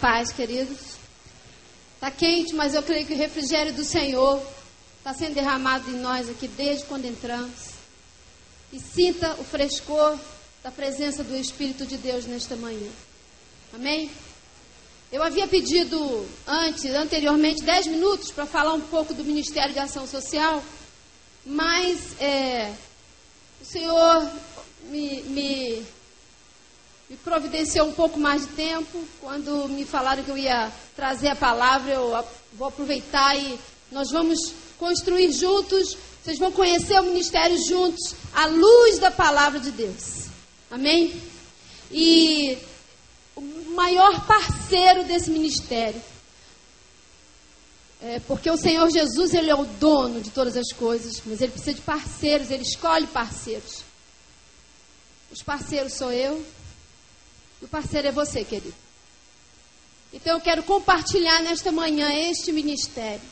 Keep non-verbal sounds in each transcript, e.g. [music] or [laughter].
paz, queridos. Está quente, mas eu creio que o refrigério do Senhor está sendo derramado em nós aqui desde quando entramos. E sinta o frescor da presença do Espírito de Deus nesta manhã. Amém? Eu havia pedido antes, anteriormente, 10 minutos para falar um pouco do Ministério de Ação Social, mas é, o Senhor me, me me providenciou um pouco mais de tempo. Quando me falaram que eu ia trazer a palavra, eu vou aproveitar e nós vamos construir juntos. Vocês vão conhecer o ministério juntos, à luz da palavra de Deus. Amém? E o maior parceiro desse ministério. É porque o Senhor Jesus, Ele é o dono de todas as coisas, mas Ele precisa de parceiros, Ele escolhe parceiros. Os parceiros sou eu, e o parceiro é você, querido. Então eu quero compartilhar nesta manhã este ministério.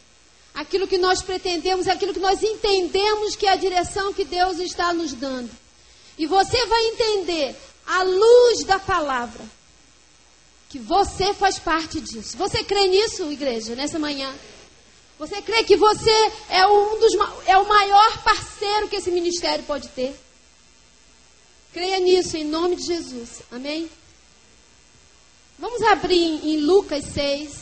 Aquilo que nós pretendemos, aquilo que nós entendemos que é a direção que Deus está nos dando. E você vai entender, à luz da palavra, que você faz parte disso. Você crê nisso, igreja, nessa manhã? Você crê que você é um dos é o maior parceiro que esse ministério pode ter? Creia nisso em nome de Jesus. Amém? Vamos abrir em Lucas 6.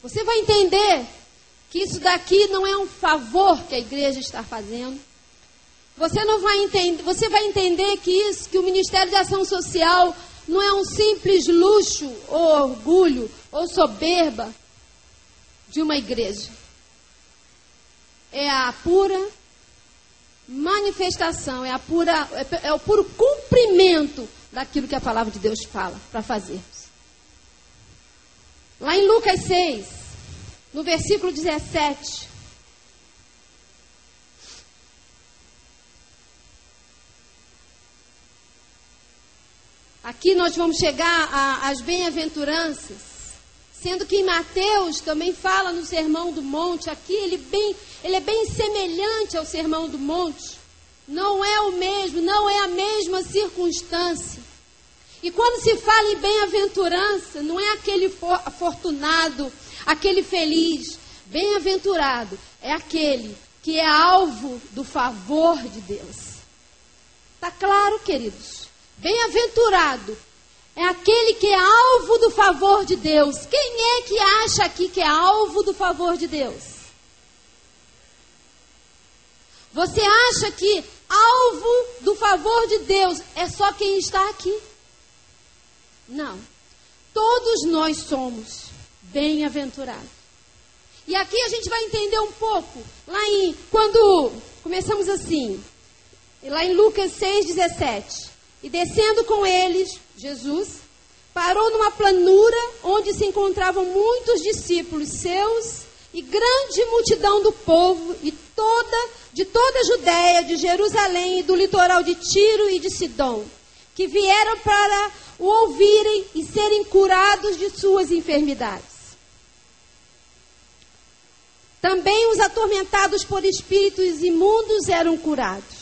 Você vai entender que isso daqui não é um favor que a igreja está fazendo. Você não vai entender, você vai entender que isso, que o Ministério de Ação Social não é um simples luxo ou orgulho ou soberba de uma igreja é a pura manifestação, é, a pura, é, é o puro cumprimento daquilo que a palavra de Deus fala para fazermos. Lá em Lucas 6, no versículo 17. Aqui nós vamos chegar às bem-aventuranças. Sendo que em Mateus também fala no Sermão do Monte, aqui ele, bem, ele é bem semelhante ao Sermão do Monte. Não é o mesmo, não é a mesma circunstância. E quando se fala em bem-aventurança, não é aquele afortunado, aquele feliz. Bem-aventurado é aquele que é alvo do favor de Deus. Está claro, queridos? Bem-aventurado é aquele que é alvo do favor de Deus. Quem é que acha aqui que é alvo do favor de Deus? Você acha que alvo do favor de Deus é só quem está aqui? Não. Todos nós somos bem-aventurados. E aqui a gente vai entender um pouco, lá em, quando começamos assim, lá em Lucas 6, 17. E descendo com eles, Jesus parou numa planura onde se encontravam muitos discípulos seus e grande multidão do povo e toda de toda a Judéia, de Jerusalém e do litoral de Tiro e de Sidom, que vieram para o ouvirem e serem curados de suas enfermidades. Também os atormentados por espíritos imundos eram curados.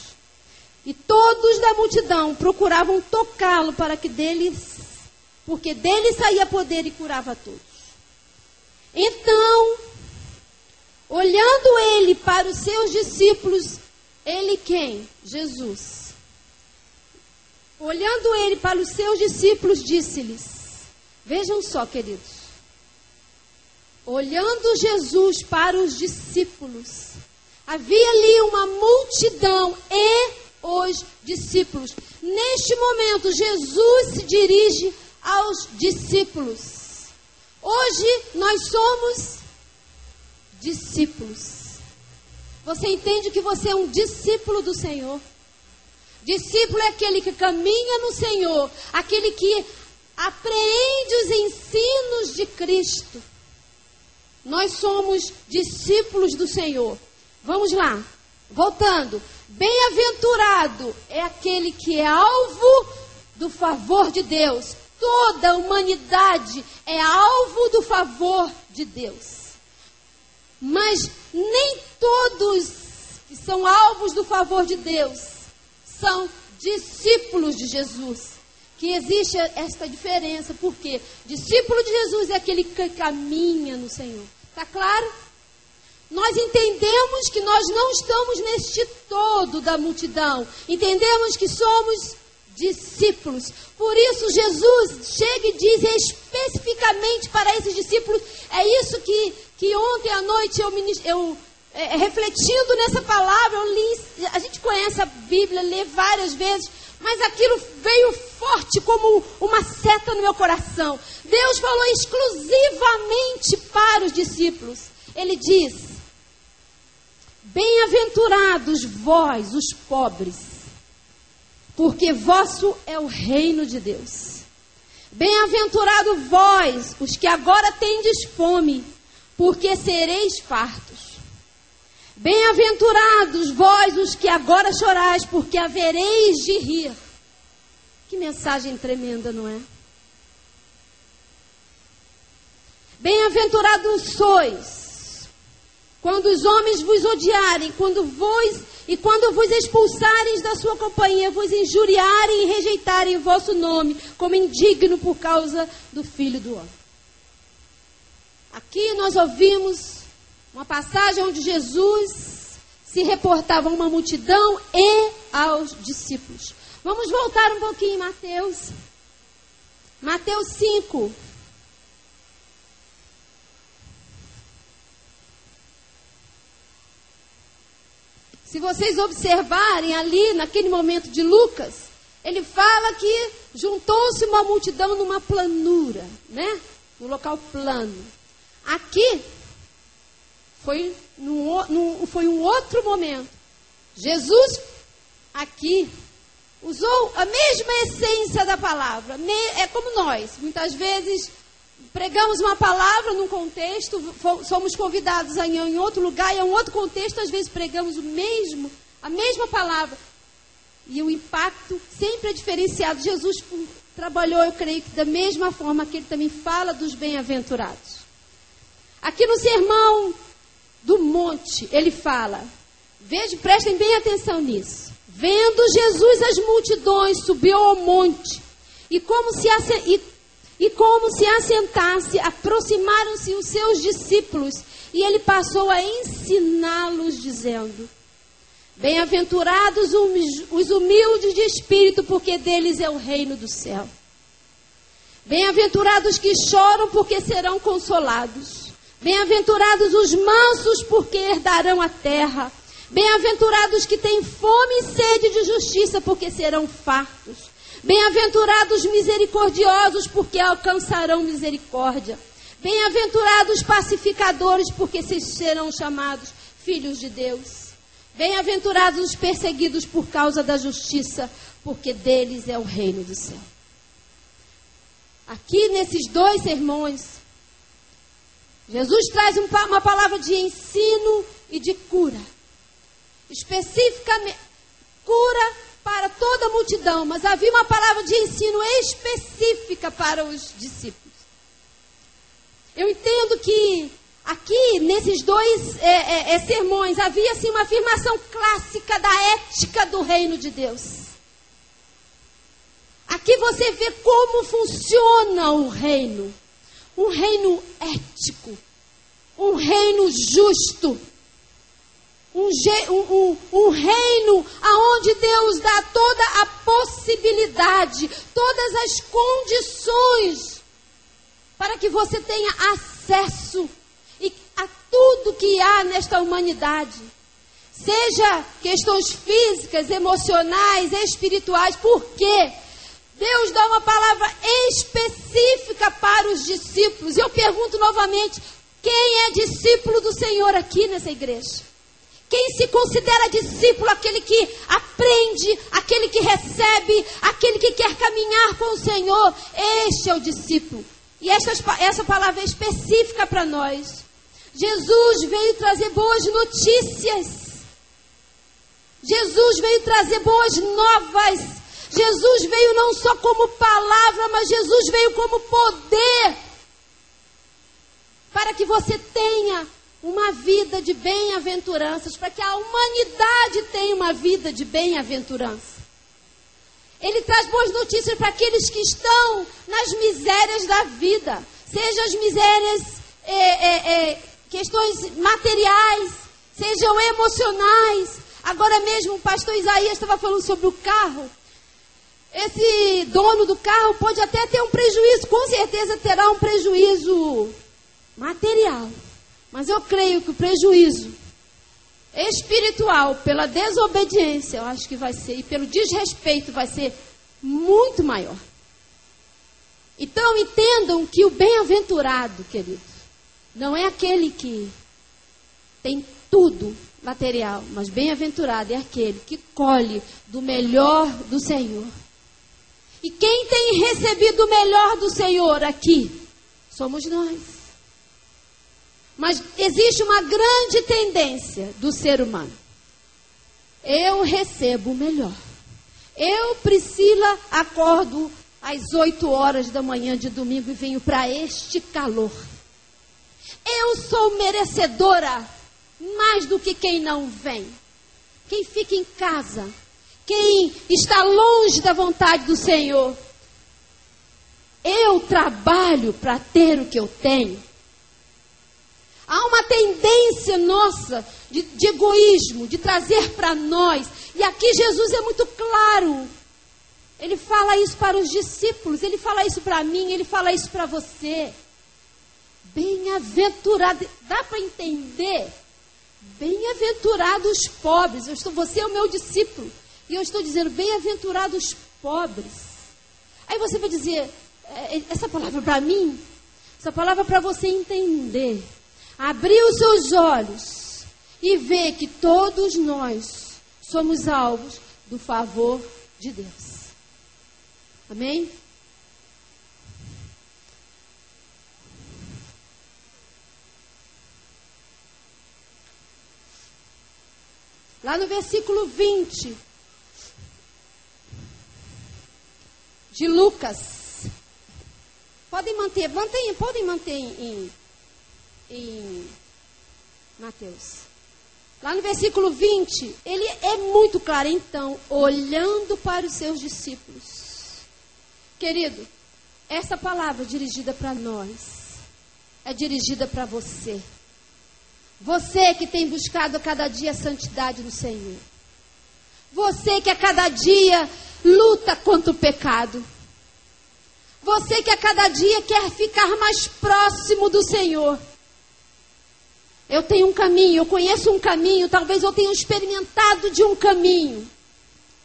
E todos da multidão procuravam tocá-lo para que dele, porque dele saía poder e curava todos. Então, olhando ele para os seus discípulos, ele quem? Jesus. Olhando ele para os seus discípulos, disse-lhes: Vejam só, queridos. Olhando Jesus para os discípulos, havia ali uma multidão e os discípulos. Neste momento, Jesus se dirige aos discípulos. Hoje nós somos discípulos. Você entende que você é um discípulo do Senhor? Discípulo é aquele que caminha no Senhor, aquele que apreende os ensinos de Cristo. Nós somos discípulos do Senhor. Vamos lá, voltando. Bem-aventurado é aquele que é alvo do favor de Deus. Toda a humanidade é alvo do favor de Deus. Mas nem todos são alvos do favor de Deus, são discípulos de Jesus. Que existe esta diferença, porque discípulo de Jesus é aquele que caminha no Senhor. Está claro? Nós entendemos que nós não estamos neste todo da multidão. Entendemos que somos discípulos. Por isso, Jesus chega e diz especificamente para esses discípulos: é isso que, que ontem à noite eu, eu é, refletindo nessa palavra, eu li, a gente conhece a Bíblia, lê várias vezes, mas aquilo veio forte como uma seta no meu coração. Deus falou exclusivamente para os discípulos. Ele diz: Bem-aventurados vós, os pobres, porque vosso é o reino de Deus. Bem-aventurado vós, os que agora tendes fome, porque sereis fartos. Bem-aventurados vós, os que agora chorais, porque havereis de rir. Que mensagem tremenda, não é? Bem-aventurados sois quando os homens vos odiarem, quando vos e quando vos expulsarem da sua companhia, vos injuriarem e rejeitarem o vosso nome como indigno por causa do Filho do Homem. Aqui nós ouvimos uma passagem onde Jesus se reportava a uma multidão e aos discípulos. Vamos voltar um pouquinho em Mateus. Mateus 5, Se vocês observarem ali, naquele momento de Lucas, ele fala que juntou-se uma multidão numa planura, né? No local plano. Aqui foi, num, num, foi um outro momento. Jesus, aqui, usou a mesma essência da palavra. É como nós. Muitas vezes pregamos uma palavra num contexto, somos convidados a ir em outro lugar e em um outro contexto, às vezes pregamos o mesmo, a mesma palavra. E o impacto sempre é diferenciado. Jesus trabalhou, eu creio que da mesma forma que ele também fala dos bem-aventurados. Aqui no sermão do monte, ele fala, veja, prestem bem atenção nisso. Vendo Jesus as multidões, subiu ao monte, e como se, e e como se assentasse, aproximaram-se os seus discípulos, e ele passou a ensiná-los, dizendo: Bem-aventurados os humildes de espírito, porque deles é o reino do céu. Bem-aventurados que choram, porque serão consolados. Bem-aventurados os mansos, porque herdarão a terra. Bem-aventurados que têm fome e sede de justiça, porque serão fartos. Bem-aventurados misericordiosos, porque alcançarão misericórdia. Bem-aventurados pacificadores, porque serão chamados filhos de Deus. Bem-aventurados os perseguidos por causa da justiça, porque deles é o reino do céu. Aqui nesses dois sermões, Jesus traz uma palavra de ensino e de cura. Especificamente, cura para toda a multidão, mas havia uma palavra de ensino específica para os discípulos. Eu entendo que aqui, nesses dois é, é, é, sermões, havia assim, uma afirmação clássica da ética do reino de Deus. Aqui você vê como funciona o reino. Um reino ético, um reino justo um, um, um, reino aonde Deus dá toda a possibilidade, todas as condições para que você tenha acesso a tudo que há nesta humanidade. Seja questões físicas, emocionais, espirituais, por quê? Deus dá uma palavra específica para os discípulos. Eu pergunto novamente: quem é discípulo do Senhor aqui nessa igreja? Quem se considera discípulo, aquele que aprende, aquele que recebe, aquele que quer caminhar com o Senhor, este é o discípulo. E essa, essa palavra é específica para nós. Jesus veio trazer boas notícias. Jesus veio trazer boas novas. Jesus veio não só como palavra, mas Jesus veio como poder. Para que você tenha uma vida de bem-aventuranças, para que a humanidade tenha uma vida de bem-aventurança. Ele traz boas notícias para aqueles que estão nas misérias da vida, seja as misérias, é, é, é, questões materiais, sejam emocionais. Agora mesmo o pastor Isaías estava falando sobre o carro. Esse dono do carro pode até ter um prejuízo, com certeza terá um prejuízo material. Mas eu creio que o prejuízo espiritual pela desobediência, eu acho que vai ser, e pelo desrespeito, vai ser muito maior. Então entendam que o bem-aventurado, querido, não é aquele que tem tudo material, mas bem-aventurado é aquele que colhe do melhor do Senhor. E quem tem recebido o melhor do Senhor aqui somos nós. Mas existe uma grande tendência do ser humano. Eu recebo o melhor. Eu, Priscila, acordo às 8 horas da manhã de domingo e venho para este calor. Eu sou merecedora mais do que quem não vem. Quem fica em casa quem está longe da vontade do Senhor. Eu trabalho para ter o que eu tenho. Há uma tendência nossa de, de egoísmo, de trazer para nós. E aqui Jesus é muito claro. Ele fala isso para os discípulos, ele fala isso para mim, ele fala isso para você. Bem-aventurado, dá para entender? Bem-aventurados os pobres. Eu estou, você é o meu discípulo. E eu estou dizendo, bem-aventurados pobres. Aí você vai dizer, é, essa palavra para mim, essa palavra para você entender. Abrir os seus olhos e ver que todos nós somos alvos do favor de Deus. Amém? Lá no versículo 20, de Lucas. Podem manter, mantém, podem manter em, em Mateus. Lá no versículo 20, ele é muito claro. Então, olhando para os seus discípulos. Querido, essa palavra dirigida para nós é dirigida para você. Você que tem buscado a cada dia a santidade do Senhor. Você que a cada dia luta contra o pecado. Você que a cada dia quer ficar mais próximo do Senhor. Eu tenho um caminho, eu conheço um caminho, talvez eu tenha experimentado de um caminho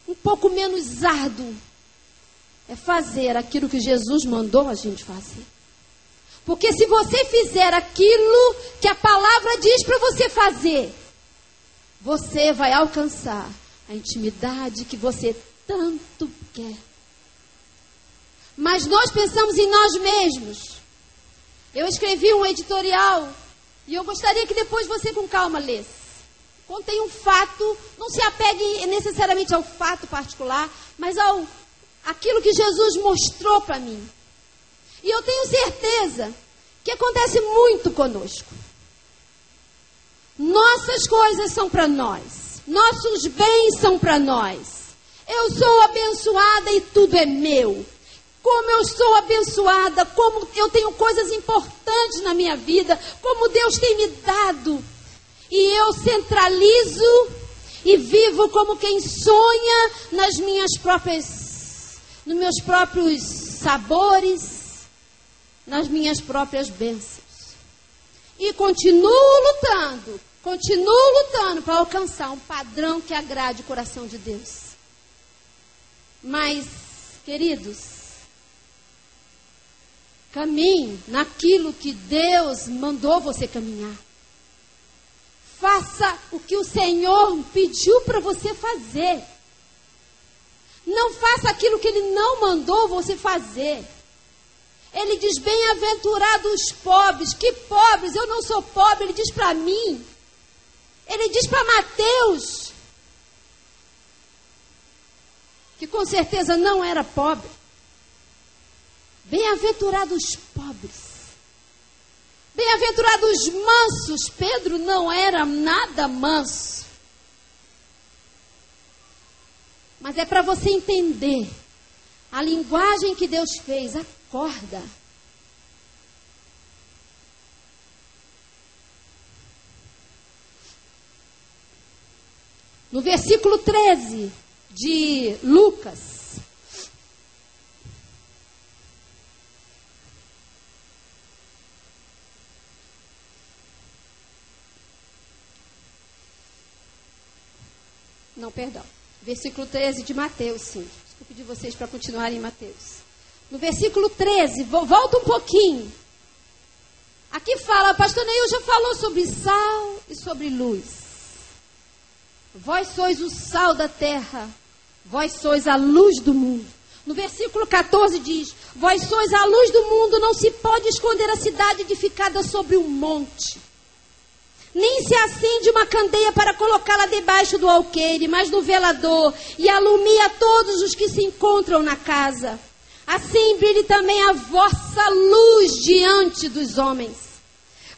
um pouco menos árduo. É fazer aquilo que Jesus mandou a gente fazer. Porque se você fizer aquilo que a palavra diz para você fazer, você vai alcançar a intimidade que você tanto quer. Mas nós pensamos em nós mesmos. Eu escrevi um editorial e eu gostaria que depois você com calma lesse. Contém um fato, não se apegue necessariamente ao fato particular, mas ao aquilo que Jesus mostrou para mim. E eu tenho certeza que acontece muito conosco. Nossas coisas são para nós. Nossos bens são para nós. Eu sou abençoada e tudo é meu. Como eu sou abençoada, como eu tenho coisas importantes na minha vida, como Deus tem me dado. E eu centralizo e vivo como quem sonha nas minhas próprias, nos meus próprios sabores, nas minhas próprias bênçãos. E continuo lutando Continuo lutando para alcançar um padrão que agrade o coração de Deus. Mas, queridos, caminhe naquilo que Deus mandou você caminhar. Faça o que o Senhor pediu para você fazer. Não faça aquilo que Ele não mandou você fazer. Ele diz: Bem-aventurados os pobres. Que pobres? Eu não sou pobre. Ele diz para mim: ele diz para Mateus, que com certeza não era pobre. Bem-aventurados os pobres. Bem-aventurados mansos. Pedro não era nada manso. Mas é para você entender a linguagem que Deus fez. Acorda. No versículo 13 de Lucas, Não, perdão. Versículo 13 de Mateus, sim. Desculpe de vocês para continuarem em Mateus. No versículo 13, volta um pouquinho. Aqui fala, pastor Neil já falou sobre sal e sobre luz. Vós sois o sal da terra, vós sois a luz do mundo. No versículo 14 diz: Vós sois a luz do mundo, não se pode esconder a cidade edificada sobre um monte nem se acende uma candeia para colocá-la debaixo do alqueire, mas no velador, e alumia todos os que se encontram na casa. Assim brilhe também a vossa luz diante dos homens,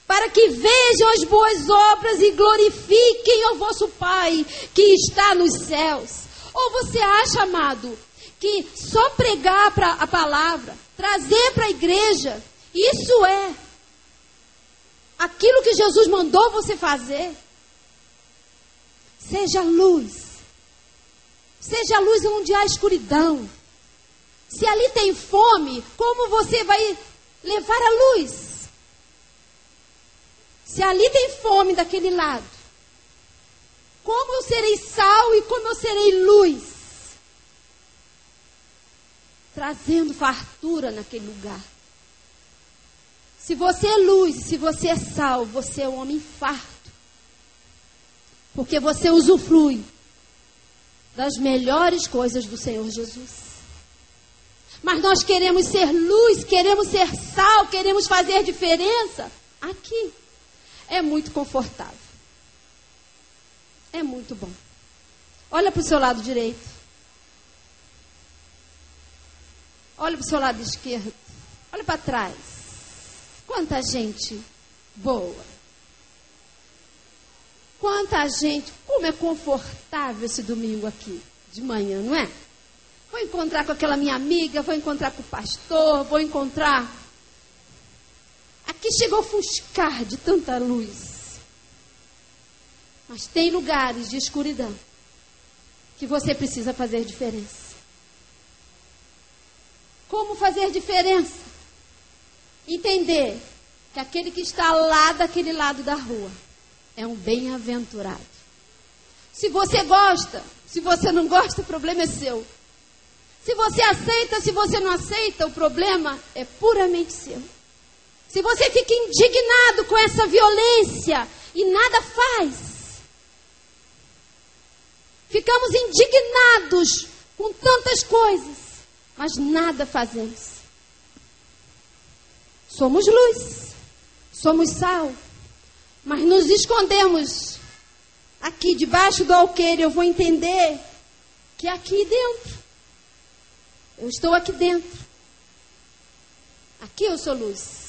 para que vejam as boas obras e glorifiquem o vosso Pai que está nos céus. Ou você acha, amado, que só pregar a palavra, trazer para a igreja, isso é aquilo que Jesus mandou você fazer. Seja luz. Seja luz onde há escuridão. Se ali tem fome, como você vai levar a luz? Se ali tem fome daquele lado, como eu serei sal e como eu serei luz? Trazendo fartura naquele lugar. Se você é luz, se você é sal, você é um homem farto. Porque você usufrui das melhores coisas do Senhor Jesus. Mas nós queremos ser luz, queremos ser sal, queremos fazer diferença. Aqui é muito confortável. É muito bom. Olha para o seu lado direito. Olha para o seu lado esquerdo. Olha para trás. Quanta gente boa. Quanta gente. Como é confortável esse domingo aqui, de manhã, não é? Vou encontrar com aquela minha amiga, vou encontrar com o pastor, vou encontrar. Aqui chegou a ofuscar de tanta luz. Mas tem lugares de escuridão que você precisa fazer diferença. Como fazer diferença? Entender que aquele que está lá daquele lado da rua é um bem-aventurado. Se você gosta, se você não gosta, o problema é seu. Se você aceita, se você não aceita, o problema é puramente seu. Se você fica indignado com essa violência e nada faz, ficamos indignados com tantas coisas, mas nada fazemos. Somos luz, somos sal, mas nos escondemos aqui debaixo do alqueire. Eu vou entender que aqui dentro, eu estou aqui dentro. Aqui eu sou luz.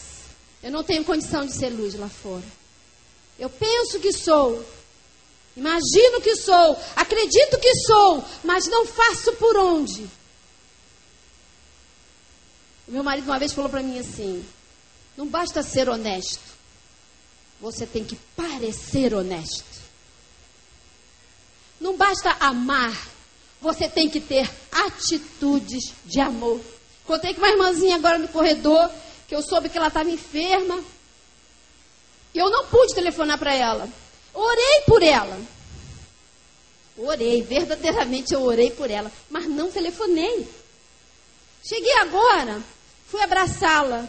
Eu não tenho condição de ser luz lá fora. Eu penso que sou, imagino que sou, acredito que sou, mas não faço por onde. Meu marido uma vez falou para mim assim: não basta ser honesto. Você tem que parecer honesto. Não basta amar. Você tem que ter atitudes de amor. Contei com uma irmãzinha agora no corredor, que eu soube que ela estava enferma. E eu não pude telefonar para ela. Orei por ela. Orei, verdadeiramente eu orei por ela, mas não telefonei. Cheguei agora, fui abraçá-la.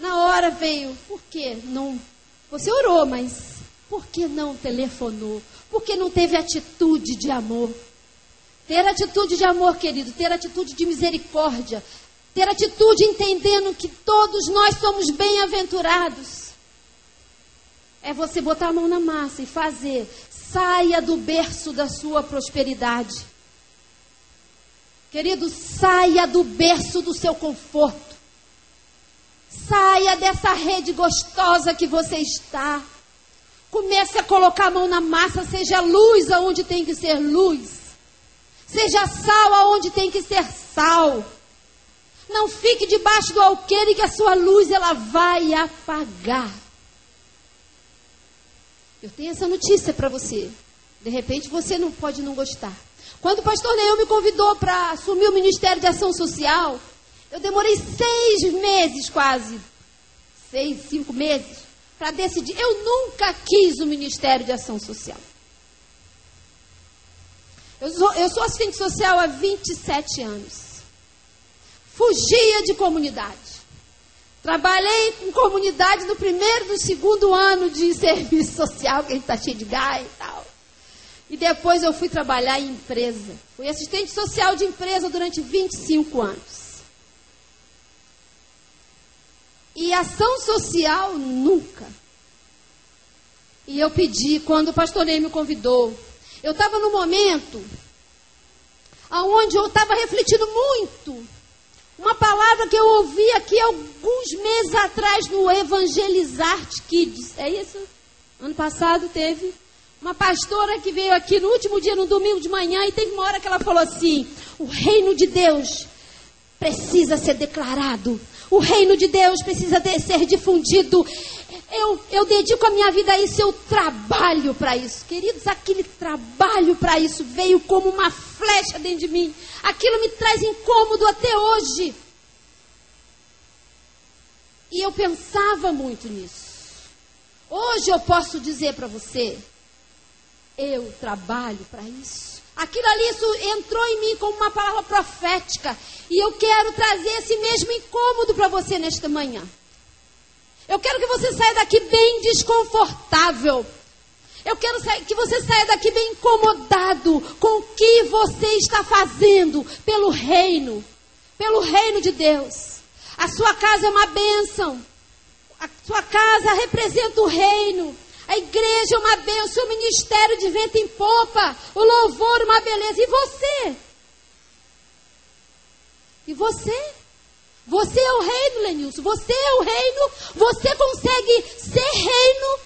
Na hora veio, por que não? Você orou, mas por que não telefonou? Por que não teve atitude de amor? Ter atitude de amor, querido, ter atitude de misericórdia, ter atitude entendendo que todos nós somos bem-aventurados. É você botar a mão na massa e fazer. Saia do berço da sua prosperidade. Querido, saia do berço do seu conforto. Saia dessa rede gostosa que você está. Comece a colocar a mão na massa, seja luz aonde tem que ser luz. Seja sal aonde tem que ser sal. Não fique debaixo do alqueire que a sua luz ela vai apagar. Eu tenho essa notícia para você. De repente você não pode não gostar. Quando o pastor Neil me convidou para assumir o Ministério de Ação Social, eu demorei seis meses quase, seis, cinco meses, para decidir. Eu nunca quis o Ministério de Ação Social. Eu sou, eu sou assistente social há 27 anos. Fugia de comunidade. Trabalhei com comunidade no primeiro e no segundo ano de [laughs] serviço social, que a gente está cheio de gás e tal. E depois eu fui trabalhar em empresa. Fui assistente social de empresa durante 25 anos. E ação social, nunca. E eu pedi, quando o pastor Ney me convidou, eu estava no momento onde eu estava refletindo muito. Uma palavra que eu ouvi aqui alguns meses atrás no Evangelizar Kids. É isso? Ano passado teve uma pastora que veio aqui no último dia, no domingo de manhã, e teve uma hora que ela falou assim: o reino de Deus precisa ser declarado. O reino de Deus precisa de ser difundido. Eu, eu dedico a minha vida a isso, eu trabalho para isso. Queridos, aquele trabalho para isso veio como uma flecha dentro de mim. Aquilo me traz incômodo até hoje. E eu pensava muito nisso. Hoje eu posso dizer para você, eu trabalho para isso. Aquilo ali isso entrou em mim como uma palavra profética. E eu quero trazer esse mesmo incômodo para você nesta manhã. Eu quero que você saia daqui bem desconfortável. Eu quero que você saia daqui bem incomodado com o que você está fazendo pelo reino, pelo reino de Deus. A sua casa é uma bênção. A sua casa representa o reino. A igreja é uma bênção, o ministério de vento em popa, o louvor uma beleza. E você? E você? Você é o reino, Lenilson. Você é o reino. Você consegue ser reino.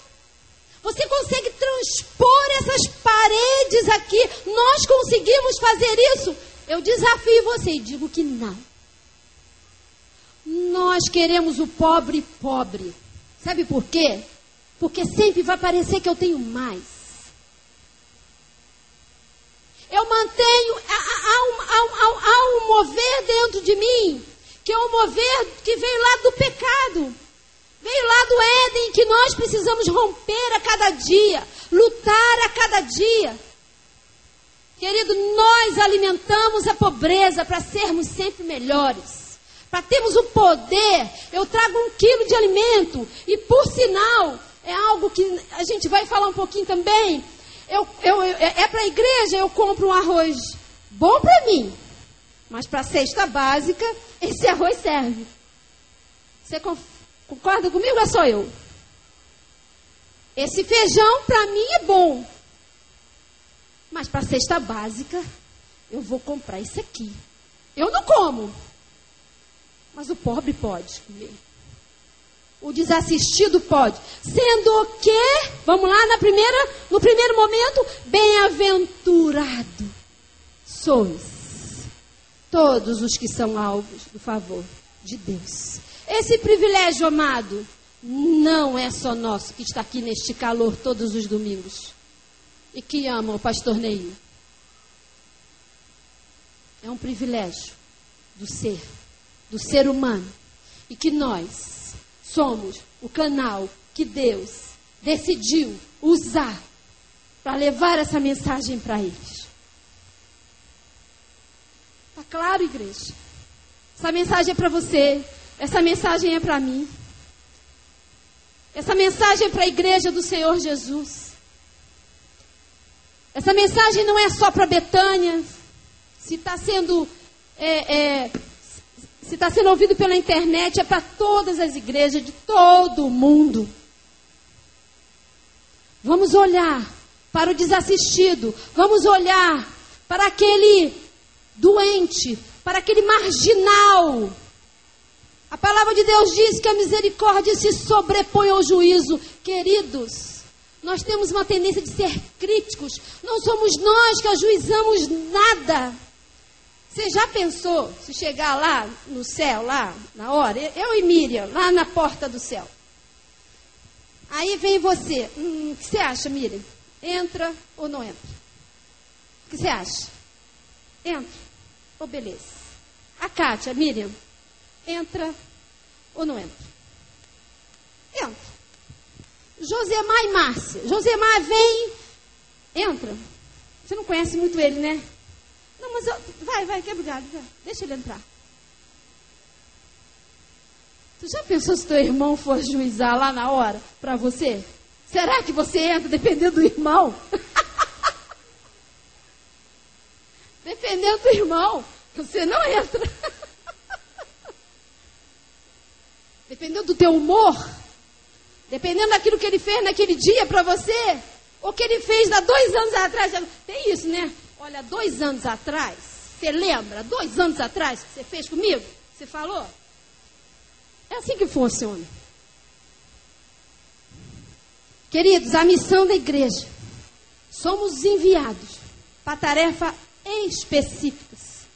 Você consegue transpor essas paredes aqui. Nós conseguimos fazer isso. Eu desafio você e digo que não. Nós queremos o pobre pobre. Sabe por quê? Porque sempre vai parecer que eu tenho mais. Eu mantenho. Há, um, um mover dentro de mim que é o mover que veio lá do pecado. Veio lá do Éden que nós precisamos romper a cada dia, lutar a cada dia. Querido, nós alimentamos a pobreza para sermos sempre melhores. Para termos o poder, eu trago um quilo de alimento. E por sinal, é algo que a gente vai falar um pouquinho também. Eu, eu, eu é para a igreja, eu compro um arroz bom para mim. Mas para a cesta básica, esse arroz serve. Você concorda comigo ou sou eu? Esse feijão para mim é bom. Mas para a cesta básica, eu vou comprar isso aqui. Eu não como. Mas o pobre pode comer. O desassistido pode. Sendo o que, vamos lá na primeira, no primeiro momento, bem-aventurado sois todos os que são alvos do favor de Deus. Esse privilégio, amado, não é só nosso que está aqui neste calor todos os domingos e que ama o pastor Neil. É um privilégio do ser, do ser humano. E que nós somos o canal que Deus decidiu usar para levar essa mensagem para eles. Está claro, igreja? Essa mensagem é para você. Essa mensagem é para mim. Essa mensagem é para a igreja do Senhor Jesus. Essa mensagem não é só para Betânia. Se está sendo é, é, se está sendo ouvido pela internet, é para todas as igrejas de todo o mundo. Vamos olhar para o desassistido. Vamos olhar para aquele doente, para aquele marginal, A palavra de Deus diz que a misericórdia se sobrepõe ao juízo. Queridos, nós temos uma tendência de ser críticos. Não somos nós que ajuizamos nada. Você já pensou se chegar lá no céu, lá na hora, eu e Miriam, lá na porta do céu? Aí vem você. Hum, o que você acha, Miriam? Entra ou não entra? O que você acha? Entra. Ou beleza. A Kátia, Miriam, entra ou não entra? Entra. Josemar e Márcia. Josemar vem, entra. Você não conhece muito ele, né? Não, mas eu, vai, vai, quebra o galho, vai. Deixa ele entrar. Tu já pensou se teu irmão for juizar lá na hora para você? Será que você entra dependendo do irmão? [laughs] dependendo do irmão, você não entra. [laughs] dependendo do teu humor, dependendo daquilo que ele fez naquele dia para você, ou que ele fez há dois anos atrás. Tem isso, né? Olha, dois anos atrás, você lembra? Dois anos atrás que você fez comigo? Você falou? É assim que funciona. Queridos, a missão da igreja. Somos enviados para tarefa específicas.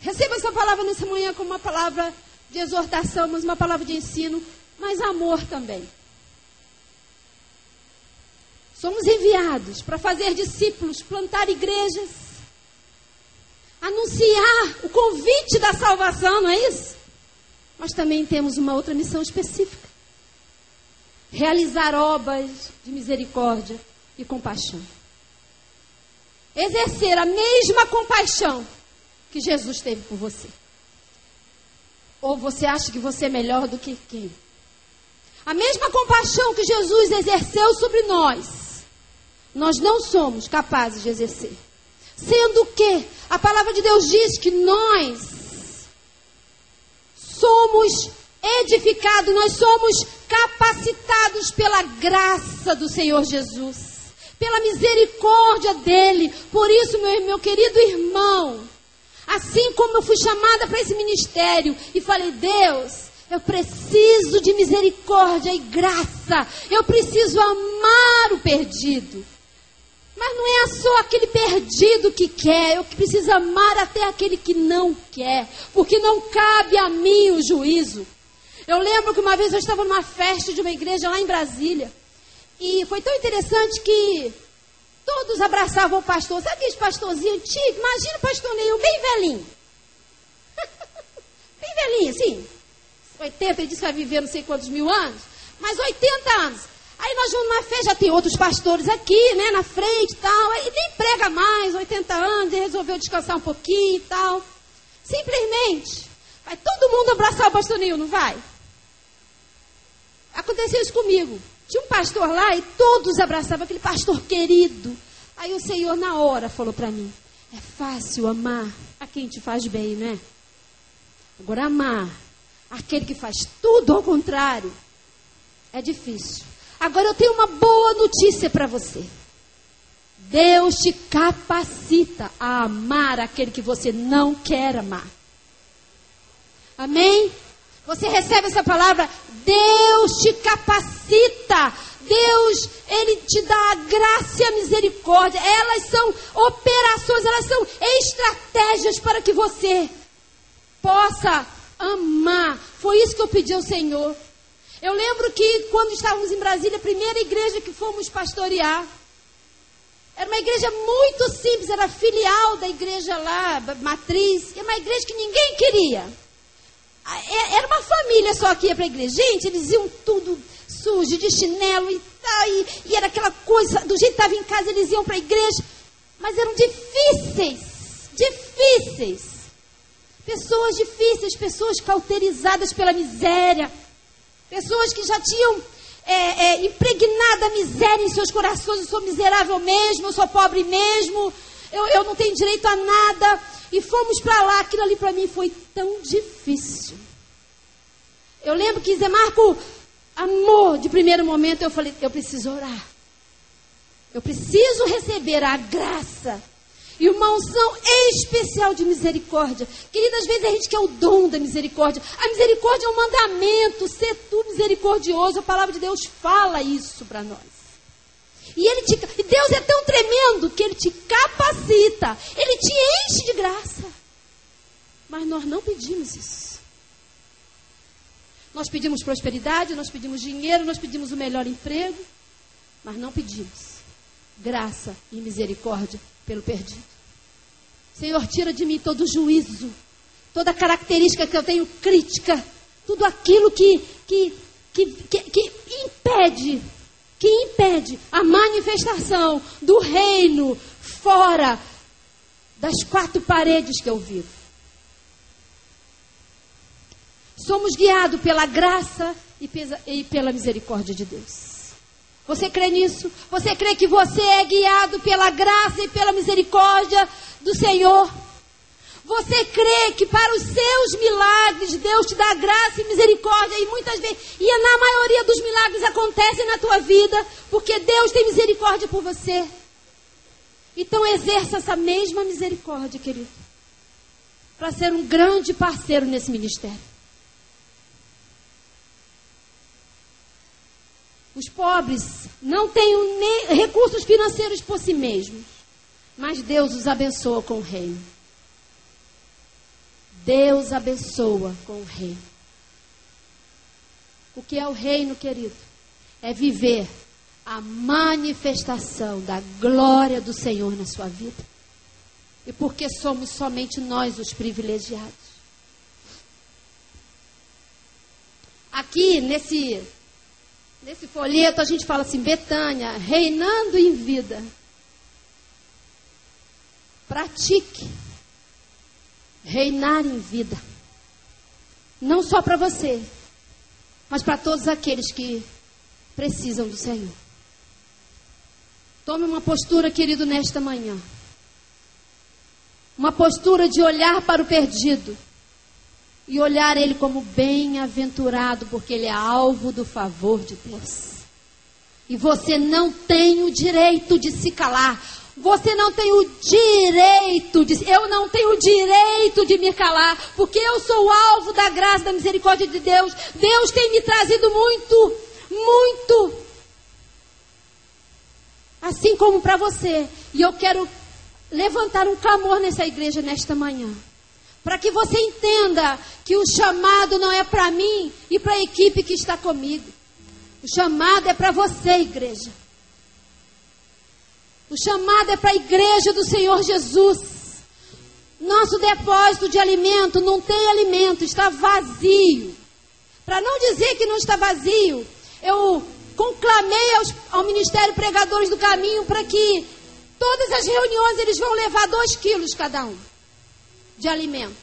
Receba essa palavra nessa manhã como uma palavra de exortação, mas uma palavra de ensino, mas amor também. Somos enviados para fazer discípulos, plantar igrejas, anunciar o convite da salvação, não é isso? Mas também temos uma outra missão específica: realizar obras de misericórdia e compaixão. Exercer a mesma compaixão que Jesus teve por você. Ou você acha que você é melhor do que quem? A mesma compaixão que Jesus exerceu sobre nós, nós não somos capazes de exercer. Sendo que a palavra de Deus diz que nós somos edificados, nós somos capacitados pela graça do Senhor Jesus, pela misericórdia dele. Por isso, meu, meu querido irmão, Assim como eu fui chamada para esse ministério e falei, Deus, eu preciso de misericórdia e graça. Eu preciso amar o perdido. Mas não é só aquele perdido que quer, eu preciso amar até aquele que não quer, porque não cabe a mim o juízo. Eu lembro que uma vez eu estava numa festa de uma igreja lá em Brasília, e foi tão interessante que Todos abraçavam o pastor. Sabe aqueles pastorzinhos antigos? Imagina o pastor Neil bem velhinho. [laughs] bem velhinho, assim. 80, ele disse que vai viver não sei quantos mil anos. Mas 80 anos. Aí nós vamos numa festa, já tem outros pastores aqui, né, na frente e tal. Aí nem prega mais, 80 anos, ele resolveu descansar um pouquinho e tal. Simplesmente, vai todo mundo abraçar o pastor Neil, não vai? Aconteceu isso comigo. Tinha um pastor lá e todos abraçavam aquele pastor querido. Aí o Senhor, na hora, falou para mim: É fácil amar a quem te faz bem, né? Agora, amar aquele que faz tudo ao contrário é difícil. Agora, eu tenho uma boa notícia para você. Deus te capacita a amar aquele que você não quer amar. Amém? Você recebe essa palavra? Deus te capacita. Deus, Ele te dá a graça e a misericórdia. Elas são operações, elas são estratégias para que você possa amar. Foi isso que eu pedi ao Senhor. Eu lembro que quando estávamos em Brasília, a primeira igreja que fomos pastorear, era uma igreja muito simples, era filial da igreja lá, matriz, e uma igreja que ninguém queria. É, era uma família só que ia para a igreja. Gente, eles iam tudo sujo, de chinelo e tal. E, e era aquela coisa, do jeito que estava em casa, eles iam para a igreja. Mas eram difíceis. Difíceis. Pessoas difíceis, pessoas cauterizadas pela miséria. Pessoas que já tinham é, é, impregnado a miséria em seus corações. Eu sou miserável mesmo, eu sou pobre mesmo. Eu, eu não tenho direito a nada. E fomos para lá, aquilo ali para mim foi tão difícil. Eu lembro que Zé Marco, amor, de primeiro momento eu falei, eu preciso orar. Eu preciso receber a graça. E uma unção especial de misericórdia. Querida, às vezes a gente quer o dom da misericórdia. A misericórdia é um mandamento, ser tu misericordioso. A palavra de Deus fala isso para nós. E ele te, Deus é tão tremendo que ele te capacita, ele te enche de graça. Mas nós não pedimos isso. Nós pedimos prosperidade, nós pedimos dinheiro, nós pedimos o melhor emprego, mas não pedimos graça e misericórdia pelo perdido. Senhor, tira de mim todo juízo, toda característica que eu tenho crítica, tudo aquilo que, que, que, que, que impede, que impede a manifestação do reino fora das quatro paredes que eu vivo. Somos guiados pela graça e pela misericórdia de Deus. Você crê nisso? Você crê que você é guiado pela graça e pela misericórdia do Senhor? Você crê que para os seus milagres Deus te dá graça e misericórdia e muitas vezes, e na maioria dos milagres acontecem na tua vida, porque Deus tem misericórdia por você. Então exerça essa mesma misericórdia, querido, para ser um grande parceiro nesse ministério. Os pobres não têm recursos financeiros por si mesmos, mas Deus os abençoa com o reino. Deus abençoa com o reino. O que é o reino, querido? É viver a manifestação da glória do Senhor na sua vida. E porque somos somente nós os privilegiados. Aqui nesse Nesse folheto a gente fala assim: Betânia, reinando em vida. Pratique reinar em vida. Não só para você, mas para todos aqueles que precisam do Senhor. Tome uma postura, querido, nesta manhã. Uma postura de olhar para o perdido e olhar ele como bem-aventurado, porque ele é alvo do favor de Deus. E você não tem o direito de se calar. Você não tem o direito de. Eu não tenho o direito de me calar, porque eu sou o alvo da graça, da misericórdia de Deus. Deus tem me trazido muito, muito. Assim como para você. E eu quero levantar um clamor nessa igreja nesta manhã. Para que você entenda que o chamado não é para mim e para a equipe que está comigo. O chamado é para você, igreja. O chamado é para a igreja do Senhor Jesus. Nosso depósito de alimento não tem alimento, está vazio. Para não dizer que não está vazio, eu conclamei aos, ao Ministério Pregadores do Caminho para que todas as reuniões eles vão levar dois quilos cada um de alimento.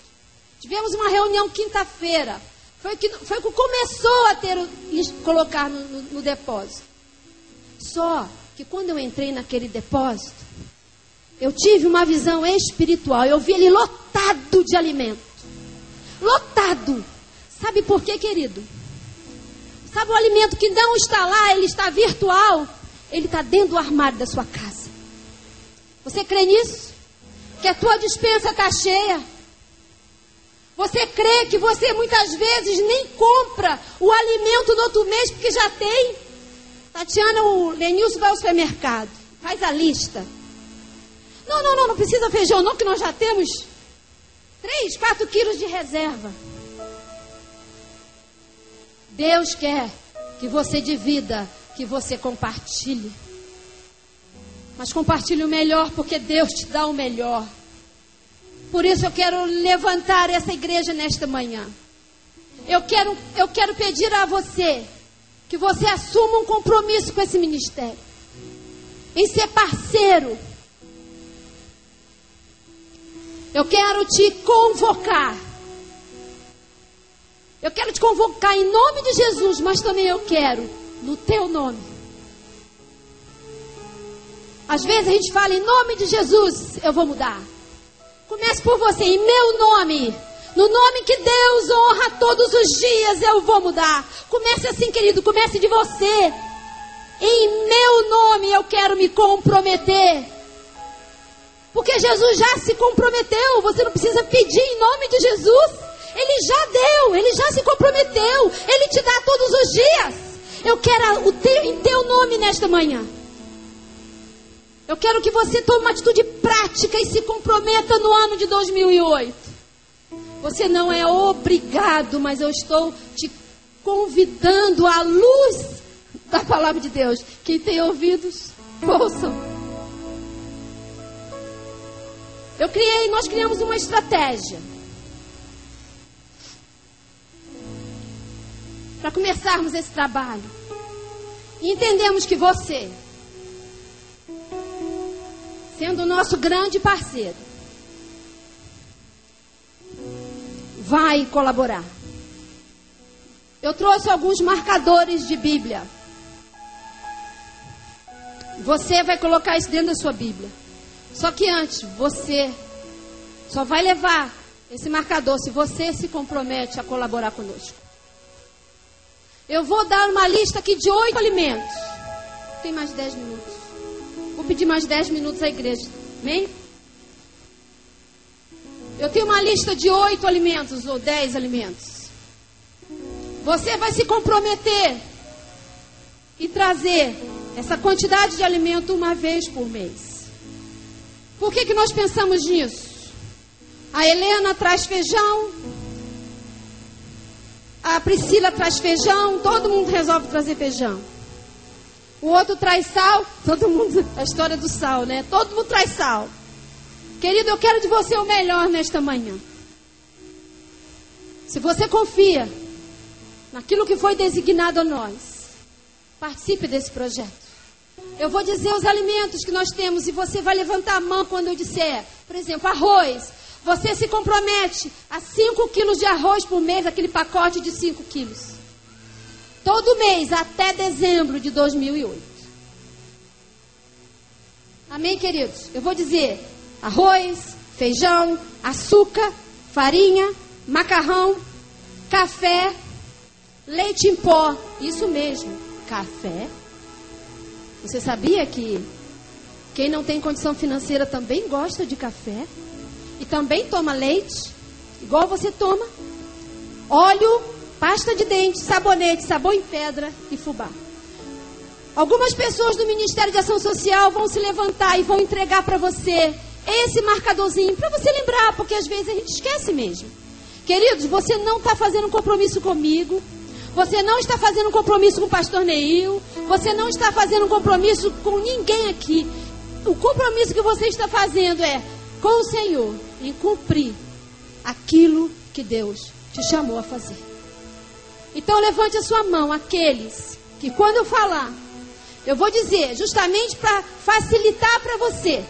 Tivemos uma reunião quinta-feira. Foi que, foi que começou a ter colocar no, no, no depósito. Só que quando eu entrei naquele depósito, eu tive uma visão espiritual. Eu vi ele lotado de alimento. Lotado. Sabe por quê, querido? Sabe o alimento que não está lá, ele está virtual? Ele está dentro do armário da sua casa. Você crê nisso? que a tua dispensa está cheia. Você crê que você muitas vezes nem compra o alimento no outro mês porque já tem. Tatiana, o Lenilson vai ao supermercado, faz a lista. Não, não, não, não precisa feijão não, que nós já temos 3, 4 quilos de reserva. Deus quer que você divida, que você compartilhe. Mas compartilhe o melhor, porque Deus te dá o melhor. Por isso eu quero levantar essa igreja nesta manhã. Eu quero, eu quero pedir a você que você assuma um compromisso com esse ministério. Em ser parceiro. Eu quero te convocar. Eu quero te convocar em nome de Jesus, mas também eu quero no teu nome às vezes a gente fala em nome de Jesus, eu vou mudar. Comece por você, em meu nome. No nome que Deus honra todos os dias, eu vou mudar. Comece assim, querido, comece de você. Em meu nome eu quero me comprometer. Porque Jesus já se comprometeu. Você não precisa pedir em nome de Jesus. Ele já deu, ele já se comprometeu. Ele te dá todos os dias. Eu quero o teu, em teu nome nesta manhã. Eu quero que você tome uma atitude prática e se comprometa no ano de 2008. Você não é obrigado, mas eu estou te convidando à luz da palavra de Deus. Quem tem ouvidos, ouçam. Eu criei, nós criamos uma estratégia. Para começarmos esse trabalho. E entendemos que você sendo o nosso grande parceiro, vai colaborar. Eu trouxe alguns marcadores de Bíblia. Você vai colocar isso dentro da sua Bíblia. Só que antes, você só vai levar esse marcador se você se compromete a colaborar conosco. Eu vou dar uma lista aqui de oito alimentos. Tem mais dez minutos. Vou pedir mais 10 minutos à igreja. Amém? Eu tenho uma lista de oito alimentos ou dez alimentos. Você vai se comprometer e trazer essa quantidade de alimento uma vez por mês. Por que, que nós pensamos nisso? A Helena traz feijão, a Priscila traz feijão, todo mundo resolve trazer feijão. O outro traz sal, todo mundo, a história do sal, né? Todo mundo traz sal. Querido, eu quero de você o melhor nesta manhã. Se você confia naquilo que foi designado a nós, participe desse projeto. Eu vou dizer os alimentos que nós temos e você vai levantar a mão quando eu disser. Por exemplo, arroz. Você se compromete a 5 quilos de arroz por mês, aquele pacote de 5 quilos. Todo mês até dezembro de 2008. Amém, queridos? Eu vou dizer: arroz, feijão, açúcar, farinha, macarrão, café, leite em pó. Isso mesmo, café. Você sabia que quem não tem condição financeira também gosta de café? E também toma leite, igual você toma. Óleo pasta de dente, sabonete, sabão em pedra e fubá. Algumas pessoas do Ministério de Ação Social vão se levantar e vão entregar para você esse marcadorzinho para você lembrar, porque às vezes a gente esquece mesmo. Queridos, você não está fazendo um compromisso comigo. Você não está fazendo um compromisso com o pastor Neil. Você não está fazendo um compromisso com ninguém aqui. O compromisso que você está fazendo é com o Senhor em cumprir aquilo que Deus te chamou a fazer. Então levante a sua mão, aqueles que quando eu falar, eu vou dizer, justamente para facilitar para você.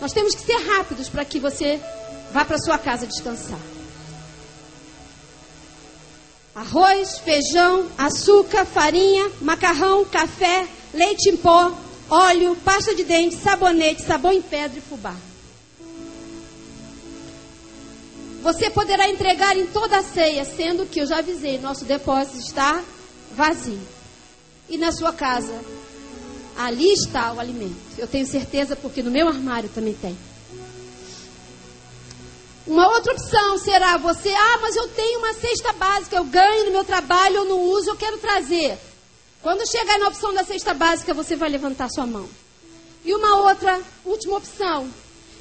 Nós temos que ser rápidos para que você vá para sua casa descansar. Arroz, feijão, açúcar, farinha, macarrão, café, leite em pó, óleo, pasta de dente, sabonete, sabão em pedra e fubá. Você poderá entregar em toda a ceia, sendo que eu já avisei, nosso depósito está vazio. E na sua casa, ali está o alimento. Eu tenho certeza porque no meu armário também tem. Uma outra opção será você, ah, mas eu tenho uma cesta básica, eu ganho no meu trabalho, eu não uso, eu quero trazer. Quando chegar na opção da cesta básica, você vai levantar sua mão. E uma outra, última opção,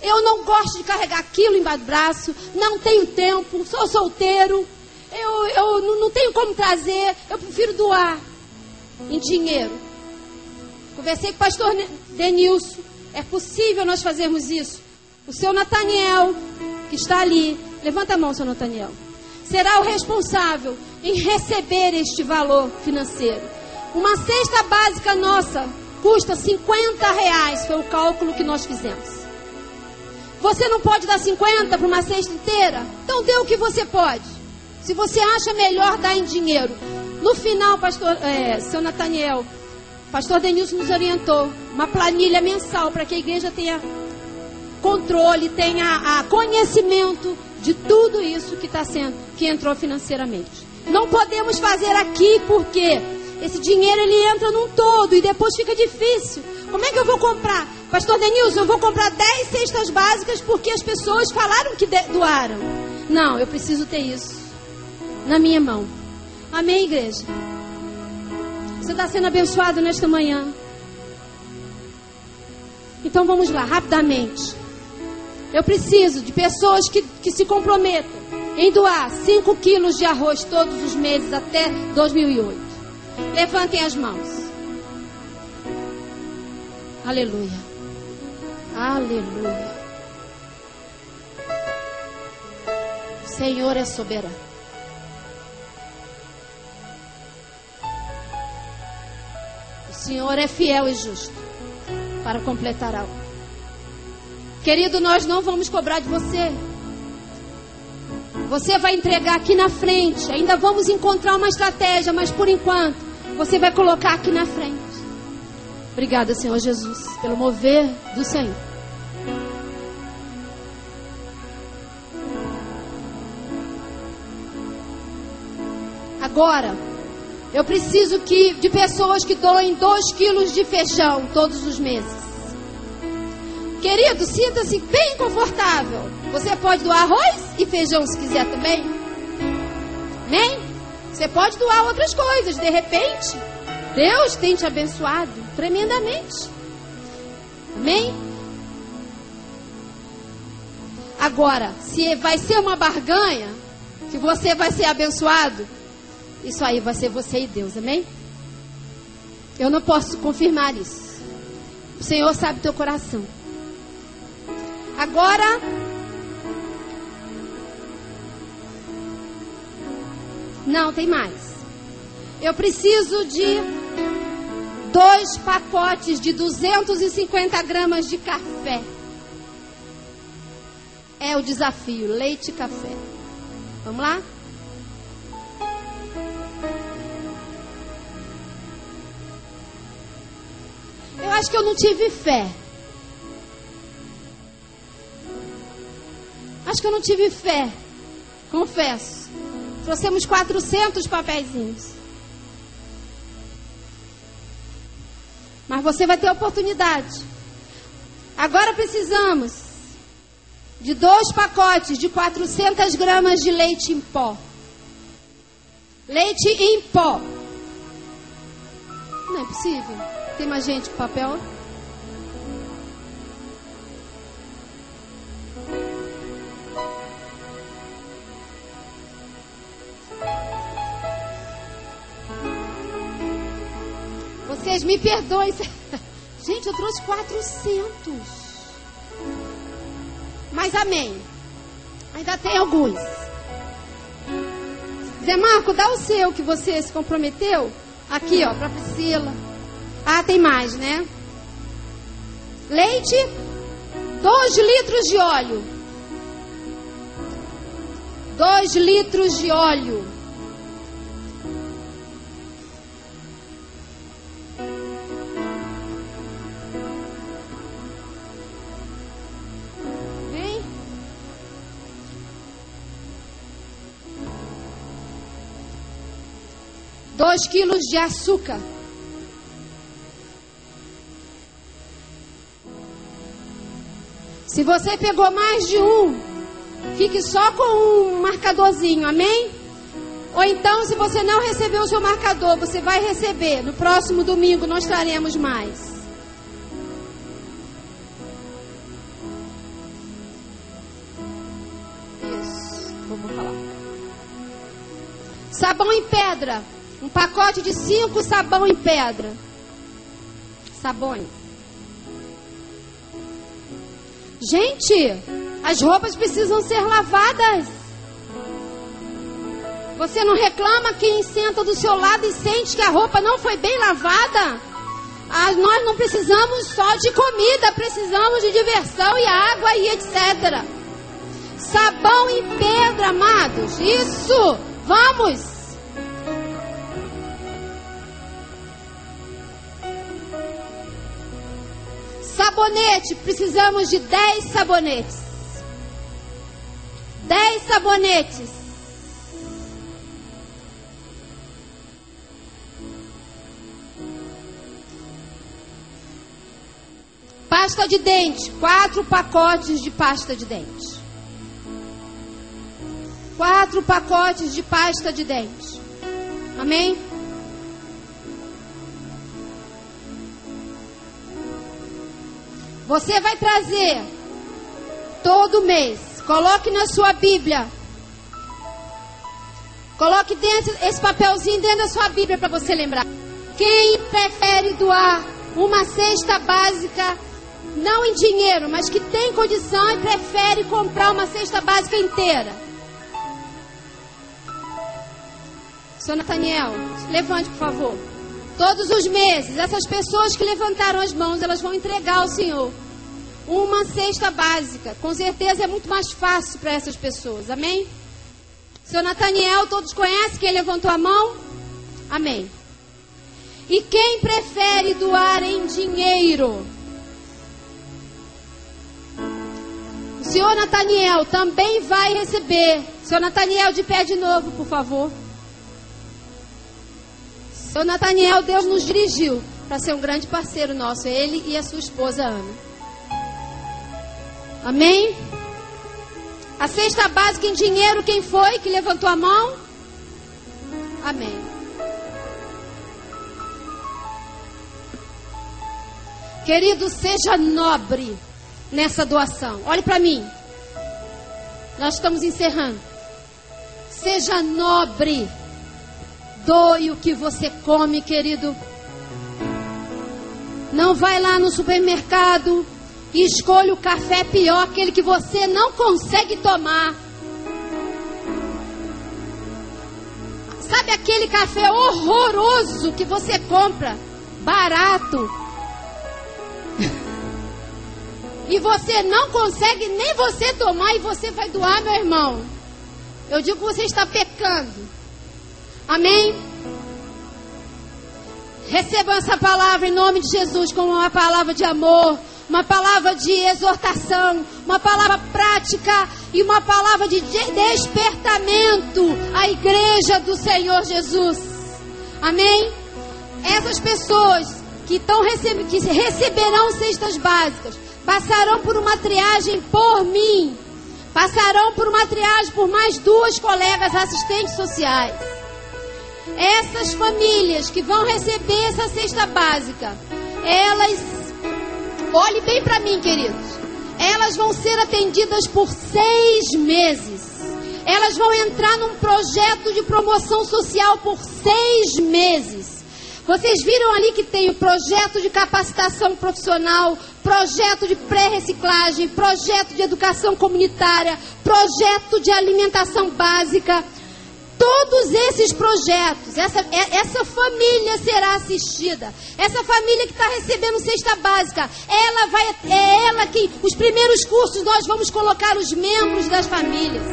eu não gosto de carregar aquilo embaixo do braço, não tenho tempo, sou solteiro, eu, eu não tenho como trazer, eu prefiro doar em dinheiro. Conversei com o pastor Denilson, é possível nós fazermos isso. O seu Nataniel, que está ali, levanta a mão, seu Nataniel, será o responsável em receber este valor financeiro. Uma cesta básica nossa custa 50 reais, foi o cálculo que nós fizemos. Você não pode dar 50 para uma cesta inteira? Então dê o que você pode. Se você acha melhor dar em dinheiro. No final, pastor, é, seu Nathaniel, pastor Denilson nos orientou uma planilha mensal para que a igreja tenha controle, tenha a conhecimento de tudo isso que está sendo, que entrou financeiramente. Não podemos fazer aqui porque esse dinheiro ele entra num todo e depois fica difícil. Como é que eu vou comprar Pastor Denilson, eu vou comprar 10 cestas básicas porque as pessoas falaram que doaram. Não, eu preciso ter isso na minha mão. Amém, igreja? Você está sendo abençoado nesta manhã. Então vamos lá, rapidamente. Eu preciso de pessoas que, que se comprometam em doar 5 quilos de arroz todos os meses até 2008. Levantem as mãos. Aleluia. Aleluia. O Senhor é soberano. Senhor é fiel e justo para completar algo. Querido, nós não vamos cobrar de você. Você vai entregar aqui na frente. Ainda vamos encontrar uma estratégia, mas por enquanto, você vai colocar aqui na frente. Obrigada, Senhor Jesus, pelo mover do Senhor. Agora, eu preciso que, de pessoas que doem 2 quilos de feijão todos os meses. Querido, sinta-se bem confortável. Você pode doar arroz e feijão se quiser também. Amém? Você pode doar outras coisas. De repente, Deus tem te abençoado tremendamente. Amém? Agora, se vai ser uma barganha, que você vai ser abençoado, isso aí vai ser você e Deus, amém? Eu não posso confirmar isso. O Senhor sabe teu coração. Agora, não tem mais. Eu preciso de dois pacotes de 250 gramas de café. É o desafio, leite e café. Vamos lá? Eu acho que eu não tive fé. Acho que eu não tive fé. Confesso. Trouxemos 400 papeizinhos. Mas você vai ter oportunidade. Agora precisamos de dois pacotes de 400 gramas de leite em pó. Leite em pó. Não é possível. Tem mais gente com papel? Vocês me perdoem. [laughs] Gente, eu trouxe 400. Mas amém. Ainda tem alguns. Zé Marco, dá o seu que você se comprometeu. Aqui, ó, para Priscila. Ah, tem mais, né? Leite, 2 litros de óleo. 2 litros de óleo. dois quilos de açúcar. Se você pegou mais de um, fique só com um marcadorzinho, amém? Ou então, se você não recebeu o seu marcador, você vai receber. No próximo domingo nós traremos mais. Isso, vamos falar. Sabão em pedra. Um pacote de cinco sabão em pedra. Sabões. Gente, as roupas precisam ser lavadas. Você não reclama quem senta do seu lado e sente que a roupa não foi bem lavada? Ah, nós não precisamos só de comida, precisamos de diversão e água e etc. Sabão em pedra, amados. Isso! Vamos! Sabonete, precisamos de 10 sabonetes. 10 sabonetes. Pasta de dente, quatro pacotes de pasta de dente. Quatro pacotes de pasta de dente. Amém? Você vai trazer todo mês. Coloque na sua Bíblia. Coloque dentro esse papelzinho dentro da sua Bíblia para você lembrar. Quem prefere doar uma cesta básica, não em dinheiro, mas que tem condição e prefere comprar uma cesta básica inteira? Senhor Nathaniel, levante, por favor. Todos os meses, essas pessoas que levantaram as mãos, elas vão entregar ao Senhor uma cesta básica. Com certeza é muito mais fácil para essas pessoas. Amém? Seu Nathaniel, todos conhecem quem levantou a mão? Amém. E quem prefere doar em dinheiro? O senhor Nathaniel também vai receber. Senhor Nathaniel, de pé de novo, por favor. Senhor Nathaniel, Deus nos dirigiu para ser um grande parceiro nosso, ele e a sua esposa Ana. Amém? A cesta básica em dinheiro, quem foi que levantou a mão? Amém. Querido, seja nobre nessa doação. Olhe para mim. Nós estamos encerrando. Seja nobre. Doe o que você come, querido. Não vai lá no supermercado e escolha o café pior, aquele que você não consegue tomar. Sabe aquele café horroroso que você compra, barato, [laughs] e você não consegue nem você tomar e você vai doar, meu irmão? Eu digo que você está pecando. Amém? Recebam essa palavra em nome de Jesus como uma palavra de amor, uma palavra de exortação, uma palavra prática e uma palavra de despertamento à igreja do Senhor Jesus. Amém? Essas pessoas que, estão receb que receberão cestas básicas passarão por uma triagem por mim, passarão por uma triagem por mais duas colegas assistentes sociais. Essas famílias que vão receber essa cesta básica, elas, olhe bem para mim, queridos, elas vão ser atendidas por seis meses. Elas vão entrar num projeto de promoção social por seis meses. Vocês viram ali que tem o projeto de capacitação profissional, projeto de pré-reciclagem, projeto de educação comunitária, projeto de alimentação básica todos esses projetos, essa, é, essa família será assistida. Essa família que está recebendo cesta básica, ela vai, é ela que, os primeiros cursos nós vamos colocar os membros das famílias.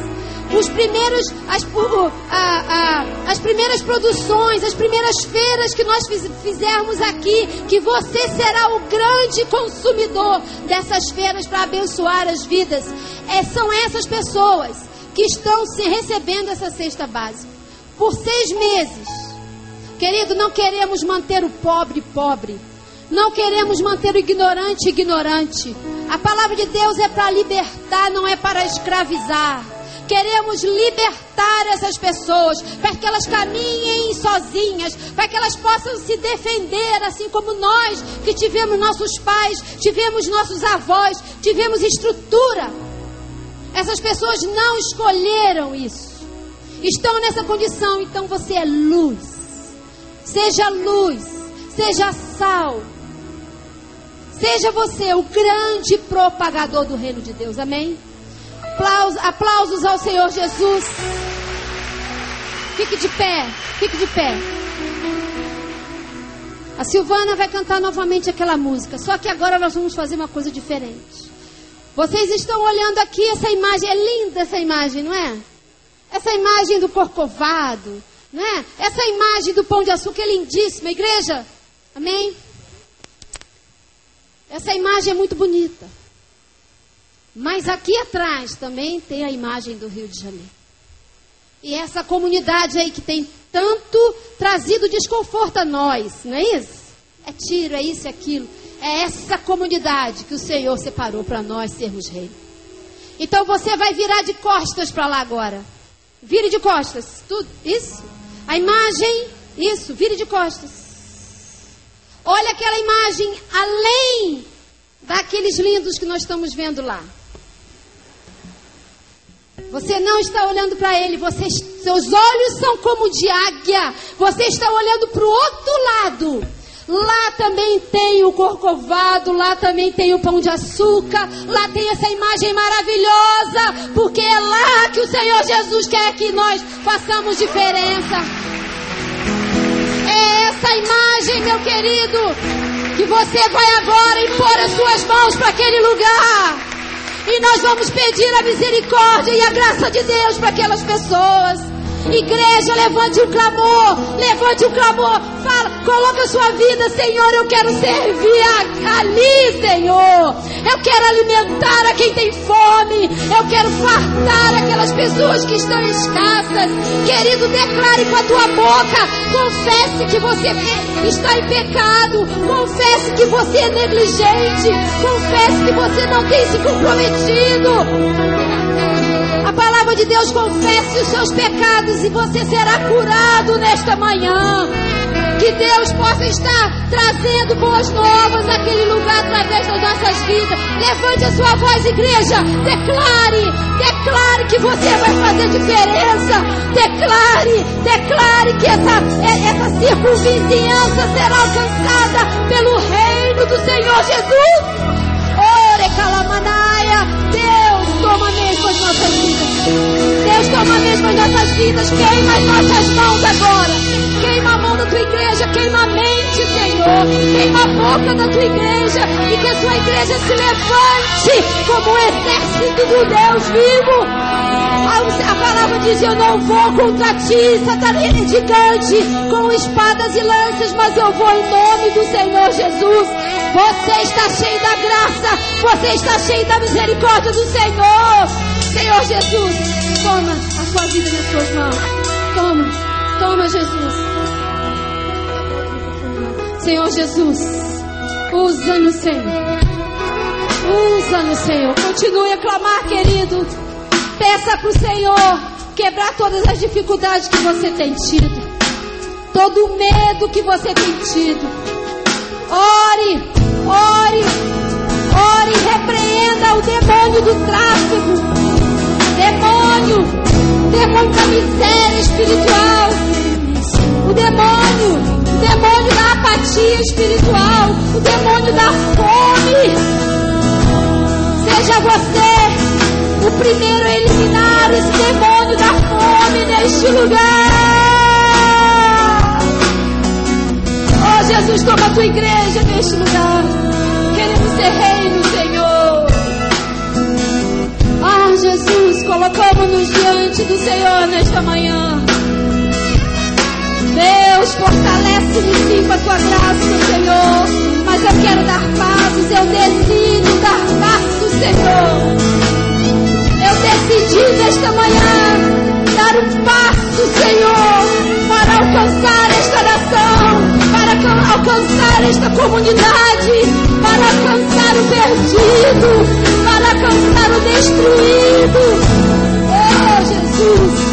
Os primeiros, as, a, a, as primeiras produções, as primeiras feiras que nós fiz, fizermos aqui, que você será o grande consumidor dessas feiras para abençoar as vidas. É, são essas pessoas que estão se recebendo essa cesta básica por seis meses. Querido, não queremos manter o pobre pobre. Não queremos manter o ignorante ignorante. A palavra de Deus é para libertar, não é para escravizar. Queremos libertar essas pessoas para que elas caminhem sozinhas, para que elas possam se defender, assim como nós que tivemos nossos pais, tivemos nossos avós, tivemos estrutura essas pessoas não escolheram isso. Estão nessa condição, então você é luz. Seja luz, seja sal. Seja você o grande propagador do reino de Deus. Amém? Aplausos, aplausos ao Senhor Jesus. Fique de pé, fique de pé. A Silvana vai cantar novamente aquela música, só que agora nós vamos fazer uma coisa diferente. Vocês estão olhando aqui essa imagem, é linda essa imagem, não é? Essa imagem do corcovado, não é? Essa imagem do pão de açúcar é lindíssima, igreja. Amém? Essa imagem é muito bonita. Mas aqui atrás também tem a imagem do Rio de Janeiro. E essa comunidade aí que tem tanto trazido desconforto a nós, não é isso? É tiro, é isso, é aquilo. É essa comunidade que o Senhor separou para nós sermos rei. Então você vai virar de costas para lá agora. Vire de costas. Tudo isso. A imagem, isso, vire de costas. Olha aquela imagem além daqueles lindos que nós estamos vendo lá. Você não está olhando para ele, você, seus olhos são como de águia. Você está olhando para o outro lado. Lá também tem o corcovado, lá também tem o pão de açúcar, lá tem essa imagem maravilhosa, porque é lá que o Senhor Jesus quer que nós façamos diferença. É essa imagem, meu querido, que você vai agora impor as suas mãos para aquele lugar. E nós vamos pedir a misericórdia e a graça de Deus para aquelas pessoas. Igreja, levante um clamor, levante um clamor, fala, coloca a sua vida, Senhor, eu quero servir ali, Senhor. Eu quero alimentar a quem tem fome, eu quero fartar aquelas pessoas que estão escassas. Querido, declare com a tua boca, confesse que você está em pecado, confesse que você é negligente, confesse que você não tem se comprometido palavra de Deus, confesse os seus pecados e você será curado nesta manhã. Que Deus possa estar trazendo boas novas naquele lugar através das nossas vidas. Levante a sua voz, igreja. Declare, declare que você vai fazer diferença. Declare, declare que essa, é, essa circunvizinhança será alcançada pelo reino do Senhor Jesus. Ore, Calamanaia. Deus, toma mesmo as nossas vidas. Deus, toma mesmo as nossas vidas. Queima as nossas mãos agora. Queima a mão da tua igreja. Queima a mente, Senhor. Queima a boca da tua igreja. E que a tua igreja se levante como um exército do Deus vivo. A palavra diz: Eu não vou contra ti, Satanás gigante, com espadas e lanças, mas eu vou em nome do Senhor Jesus. Você está cheio da graça, você está cheio da misericórdia do Senhor. Senhor Jesus, toma a sua vida nas suas mãos. Toma, toma, Jesus. Senhor Jesus, usa-no, Senhor. Usa-no, Senhor. Continue a clamar, querido. Peça para o Senhor quebrar todas as dificuldades que você tem tido. Todo o medo que você tem tido. Ore, ore, ore, repreenda o demônio do tráfico demônio, demônio da miséria espiritual, o demônio, demônio da apatia espiritual, o demônio da fome. Seja você o primeiro a eliminar esse demônio da fome neste lugar. Oh Jesus, toma a tua igreja neste lugar. Queremos ser reino, Senhor. Ah, Jesus, colocamos-nos diante do Senhor nesta manhã. Deus, fortalece-me sim com a tua graça, Senhor. Mas eu quero dar passos, eu decido dar passos, Senhor. Eu decidi nesta manhã dar um passo, Senhor, para alcançar esta nação, para alcançar esta comunidade, para alcançar o perdido, para alcançar o destruído. Oh, Jesus.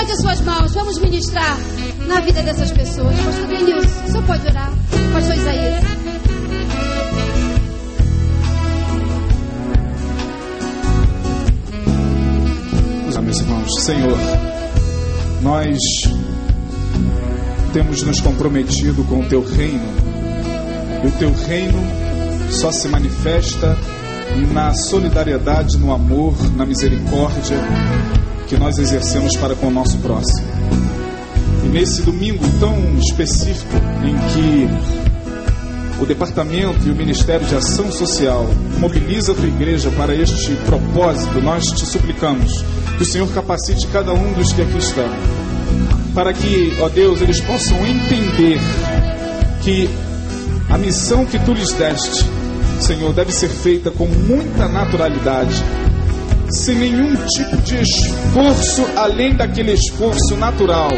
Levante as suas mãos, vamos ministrar na vida dessas pessoas. Pastor Denilson, o senhor pode orar? Pastor Isaías. Meus irmãos, Senhor, nós temos nos comprometido com o teu reino, e o teu reino só se manifesta na solidariedade, no amor, na misericórdia que nós exercemos para com o nosso próximo. E nesse domingo tão específico em que o departamento e o Ministério de Ação Social mobiliza a tua igreja para este propósito, nós te suplicamos que o Senhor capacite cada um dos que aqui estão, para que, ó Deus, eles possam entender que a missão que tu lhes deste, Senhor, deve ser feita com muita naturalidade sem nenhum tipo de esforço além daquele esforço natural.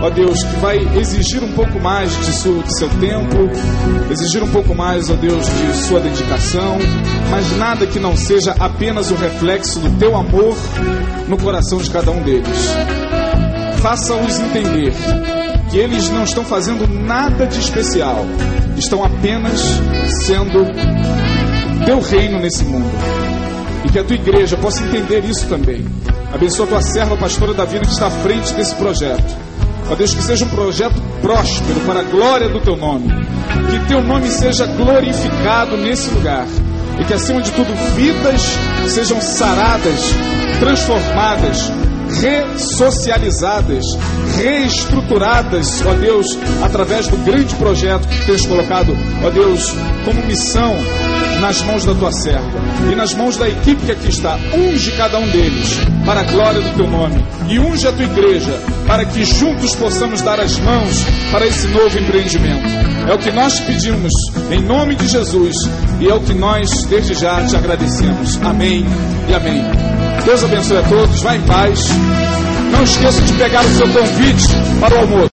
Ó Deus, que vai exigir um pouco mais de, seu, de seu tempo, exigir um pouco mais, ó Deus, de sua dedicação, mas nada que não seja apenas o reflexo do teu amor no coração de cada um deles. Faça-os entender que eles não estão fazendo nada de especial, estão apenas sendo teu reino nesse mundo e que a tua igreja possa entender isso também. Abençoa a tua serva, pastora Davina, que está à frente desse projeto. Ó Deus, que seja um projeto próspero para a glória do teu nome. Que teu nome seja glorificado nesse lugar. E que, acima de tudo, vidas sejam saradas, transformadas, ressocializadas, reestruturadas, ó Deus, através do grande projeto que tens colocado, ó Deus, como missão nas mãos da tua serva e nas mãos da equipe que aqui está. Unge cada um deles para a glória do teu nome e unge a tua igreja para que juntos possamos dar as mãos para esse novo empreendimento. É o que nós pedimos em nome de Jesus e é o que nós desde já te agradecemos. Amém e amém. Deus abençoe a todos. Vá em paz. Não esqueça de pegar o seu convite para o almoço.